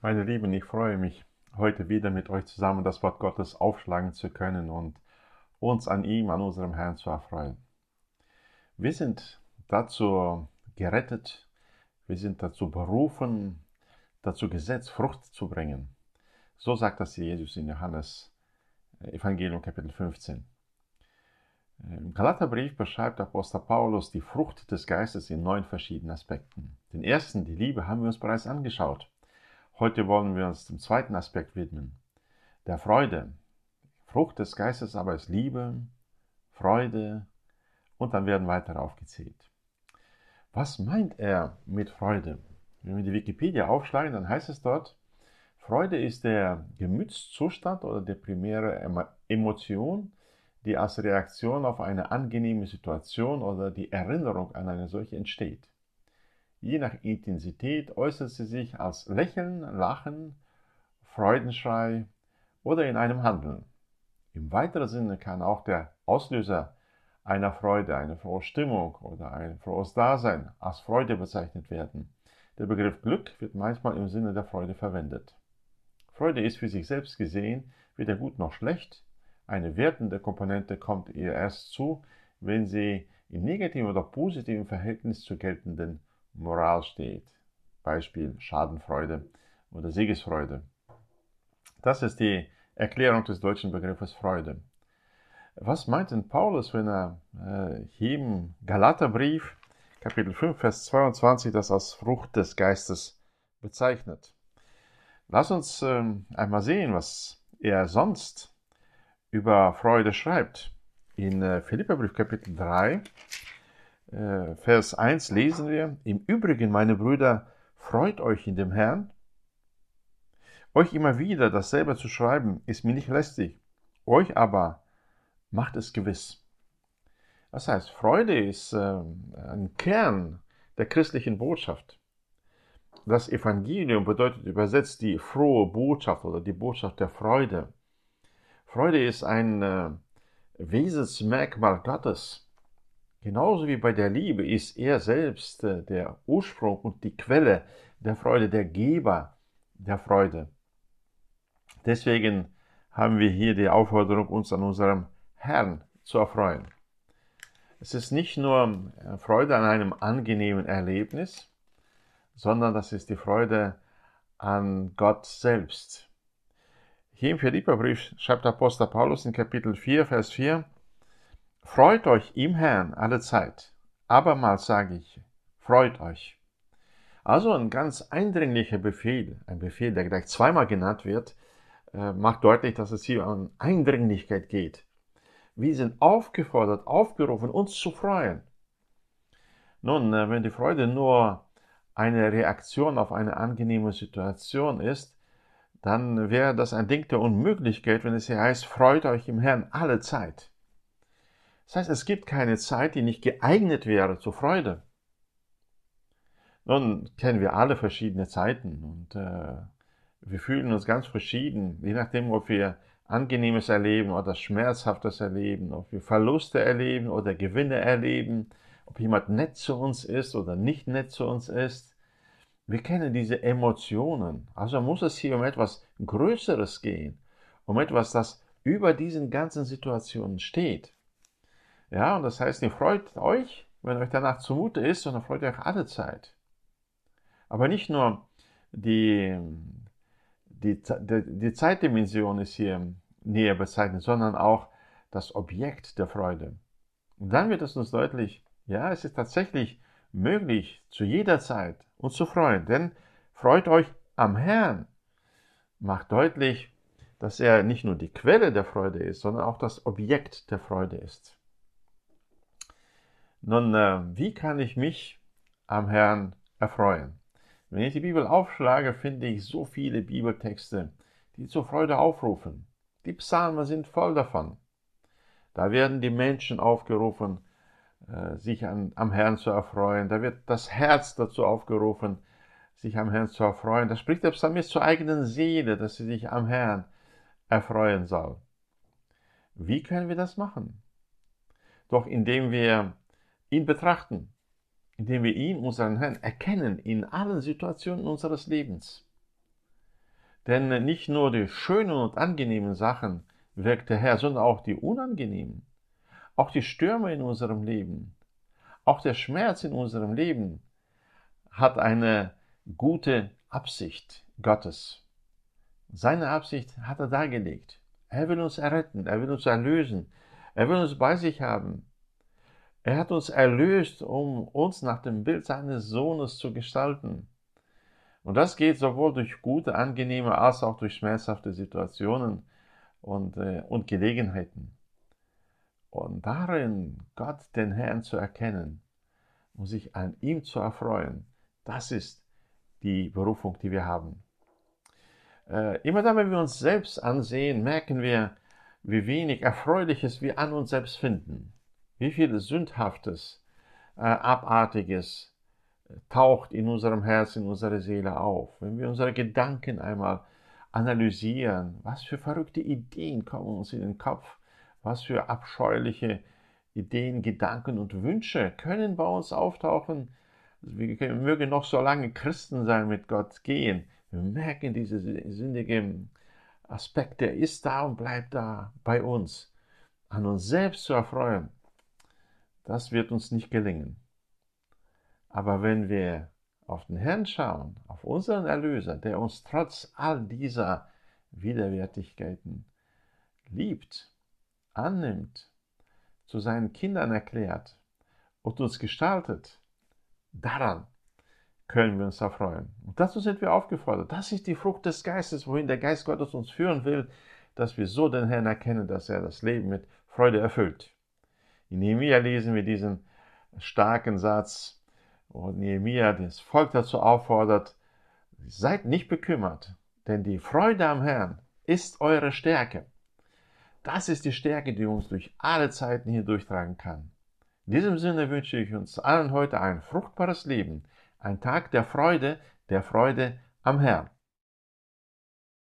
Meine Lieben, ich freue mich, heute wieder mit euch zusammen das Wort Gottes aufschlagen zu können und uns an ihm, an unserem Herrn zu erfreuen. Wir sind dazu gerettet, wir sind dazu berufen, dazu gesetzt, Frucht zu bringen. So sagt das Jesus in Johannes äh, Evangelium Kapitel 15. Im Galaterbrief beschreibt Apostel Paulus die Frucht des Geistes in neun verschiedenen Aspekten. Den ersten, die Liebe, haben wir uns bereits angeschaut. Heute wollen wir uns dem zweiten Aspekt widmen, der Freude. Frucht des Geistes aber ist Liebe, Freude und dann werden weitere aufgezählt. Was meint er mit Freude? Wenn wir die Wikipedia aufschlagen, dann heißt es dort, Freude ist der Gemütszustand oder die primäre Emotion, die als Reaktion auf eine angenehme Situation oder die Erinnerung an eine solche entsteht. Je nach Intensität äußert sie sich als Lächeln, Lachen, Freudenschrei oder in einem Handeln. Im weiteren Sinne kann auch der Auslöser einer Freude, eine frohe Stimmung oder ein frohes Dasein als Freude bezeichnet werden. Der Begriff Glück wird manchmal im Sinne der Freude verwendet. Freude ist für sich selbst gesehen weder gut noch schlecht. Eine wertende Komponente kommt ihr erst zu, wenn sie in negativem oder positivem Verhältnis zur geltenden Moral steht. Beispiel Schadenfreude oder Siegesfreude. Das ist die Erklärung des deutschen Begriffes Freude. Was meint denn Paulus, wenn er äh, im Galaterbrief, Kapitel 5, Vers 22, das als Frucht des Geistes bezeichnet? Lass uns äh, einmal sehen, was er sonst über Freude schreibt. In äh, Philipperbrief Kapitel 3, äh, Vers 1 lesen wir, im Übrigen, meine Brüder, freut euch in dem Herrn. Euch immer wieder dasselbe zu schreiben, ist mir nicht lästig. Euch aber macht es gewiss. Das heißt, Freude ist äh, ein Kern der christlichen Botschaft. Das Evangelium bedeutet übersetzt die frohe Botschaft oder die Botschaft der Freude. Freude ist ein äh, Wesensmerkmal Gottes. Genauso wie bei der Liebe ist er selbst äh, der Ursprung und die Quelle der Freude, der Geber der Freude. Deswegen haben wir hier die Aufforderung, uns an unserem Herrn zu erfreuen. Es ist nicht nur äh, Freude an einem angenehmen Erlebnis, sondern das ist die Freude an Gott selbst. Hier im Philipperbrief schreibt Apostel Paulus in Kapitel 4, Vers 4, Freut euch im Herrn alle Zeit. Abermals sage ich, freut euch. Also ein ganz eindringlicher Befehl, ein Befehl, der gleich zweimal genannt wird, äh, macht deutlich, dass es hier um Eindringlichkeit geht. Wir sind aufgefordert, aufgerufen, uns zu freuen. Nun, äh, wenn die Freude nur eine Reaktion auf eine angenehme Situation ist, dann wäre das ein Ding der Unmöglichkeit, wenn es hier heißt, freut euch im Herrn alle Zeit. Das heißt, es gibt keine Zeit, die nicht geeignet wäre zur Freude. Nun kennen wir alle verschiedene Zeiten und äh, wir fühlen uns ganz verschieden, je nachdem, ob wir Angenehmes erleben oder Schmerzhaftes erleben, ob wir Verluste erleben oder Gewinne erleben, ob jemand nett zu uns ist oder nicht nett zu uns ist. Wir kennen diese Emotionen. Also muss es hier um etwas Größeres gehen, um etwas, das über diesen ganzen Situationen steht. Ja, und das heißt, ihr freut euch, wenn euch danach zumute ist, sondern freut euch alle Zeit. Aber nicht nur die, die, die, die Zeitdimension ist hier näher bezeichnet, sondern auch das Objekt der Freude. Und dann wird es uns deutlich, ja, es ist tatsächlich möglich, zu jeder Zeit uns zu freuen. Denn freut euch am Herrn. Macht deutlich, dass er nicht nur die Quelle der Freude ist, sondern auch das Objekt der Freude ist. Nun, äh, wie kann ich mich am Herrn erfreuen? Wenn ich die Bibel aufschlage, finde ich so viele Bibeltexte, die zur Freude aufrufen. Die Psalmen sind voll davon. Da werden die Menschen aufgerufen, äh, sich an, am Herrn zu erfreuen. Da wird das Herz dazu aufgerufen, sich am Herrn zu erfreuen. Da spricht der Psalmist zur eigenen Seele, dass sie sich am Herrn erfreuen soll. Wie können wir das machen? Doch indem wir ihn betrachten, indem wir ihn, unseren Herrn, erkennen in allen Situationen unseres Lebens. Denn nicht nur die schönen und angenehmen Sachen wirkt der Herr, sondern auch die unangenehmen. Auch die Stürme in unserem Leben, auch der Schmerz in unserem Leben hat eine gute Absicht Gottes. Seine Absicht hat er dargelegt. Er will uns erretten, er will uns erlösen, er will uns bei sich haben. Er hat uns erlöst, um uns nach dem Bild seines Sohnes zu gestalten. Und das geht sowohl durch gute, angenehme als auch durch schmerzhafte Situationen und, äh, und Gelegenheiten. Und darin Gott den Herrn zu erkennen und sich an ihm zu erfreuen, das ist die Berufung, die wir haben. Äh, immer dann, wenn wir uns selbst ansehen, merken wir, wie wenig Erfreuliches wir an uns selbst finden. Wie viel Sündhaftes, äh, Abartiges äh, taucht in unserem Herzen, in unserer Seele auf. Wenn wir unsere Gedanken einmal analysieren, was für verrückte Ideen kommen uns in den Kopf, was für abscheuliche Ideen, Gedanken und Wünsche können bei uns auftauchen. Wir mögen noch so lange Christen sein, mit Gott gehen. Wir merken diese sündige Aspekt, der ist da und bleibt da bei uns. An uns selbst zu erfreuen, das wird uns nicht gelingen. Aber wenn wir auf den Herrn schauen, auf unseren Erlöser, der uns trotz all dieser Widerwärtigkeiten liebt, annimmt, zu seinen Kindern erklärt und uns gestaltet, daran können wir uns erfreuen. Und dazu sind wir aufgefordert. Das ist die Frucht des Geistes, wohin der Geist Gottes uns führen will, dass wir so den Herrn erkennen, dass er das Leben mit Freude erfüllt. In Nehemiah lesen wir diesen starken Satz, wo Nehemiah das Volk dazu auffordert, seid nicht bekümmert, denn die Freude am Herrn ist eure Stärke. Das ist die Stärke, die uns durch alle Zeiten hier durchtragen kann. In diesem Sinne wünsche ich uns allen heute ein fruchtbares Leben, ein Tag der Freude, der Freude am Herrn.